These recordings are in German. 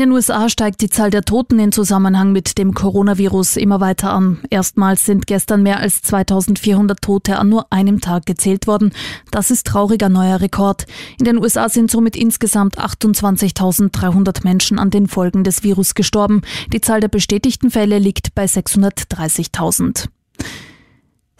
In den USA steigt die Zahl der Toten in Zusammenhang mit dem Coronavirus immer weiter an. Erstmals sind gestern mehr als 2400 Tote an nur einem Tag gezählt worden. Das ist trauriger neuer Rekord. In den USA sind somit insgesamt 28.300 Menschen an den Folgen des Virus gestorben. Die Zahl der bestätigten Fälle liegt bei 630.000.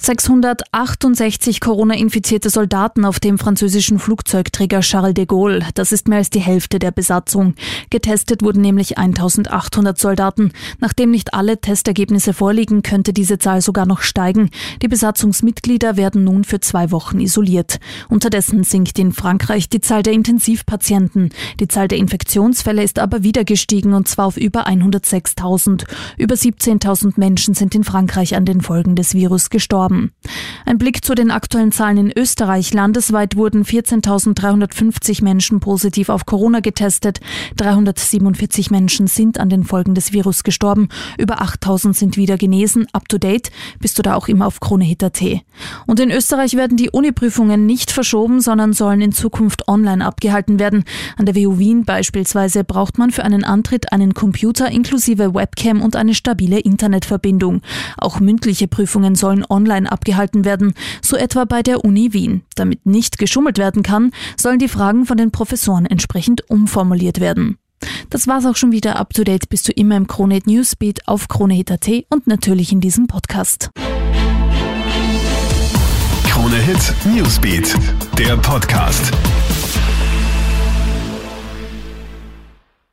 668 Corona-infizierte Soldaten auf dem französischen Flugzeugträger Charles de Gaulle. Das ist mehr als die Hälfte der Besatzung. Getestet wurden nämlich 1800 Soldaten. Nachdem nicht alle Testergebnisse vorliegen, könnte diese Zahl sogar noch steigen. Die Besatzungsmitglieder werden nun für zwei Wochen isoliert. Unterdessen sinkt in Frankreich die Zahl der Intensivpatienten. Die Zahl der Infektionsfälle ist aber wieder gestiegen und zwar auf über 106.000. Über 17.000 Menschen sind in Frankreich an den Folgen des Virus gestorben gestorben. Ein Blick zu den aktuellen Zahlen in Österreich. Landesweit wurden 14.350 Menschen positiv auf Corona getestet. 347 Menschen sind an den Folgen des Virus gestorben. Über 8.000 sind wieder genesen. Up to date bist du da auch immer auf KroneHit.at. Und in Österreich werden die Uniprüfungen nicht verschoben, sondern sollen in Zukunft online abgehalten werden. An der WU Wien beispielsweise braucht man für einen Antritt einen Computer inklusive Webcam und eine stabile Internetverbindung. Auch mündliche Prüfungen sollen online online abgehalten werden, so etwa bei der Uni Wien. Damit nicht geschummelt werden kann, sollen die Fragen von den Professoren entsprechend umformuliert werden. Das war's auch schon wieder up to date. Bist du immer im Kronehit Newsbeat auf Kronehit.at und natürlich in diesem Podcast. Kronehit Newsbeat, der Podcast.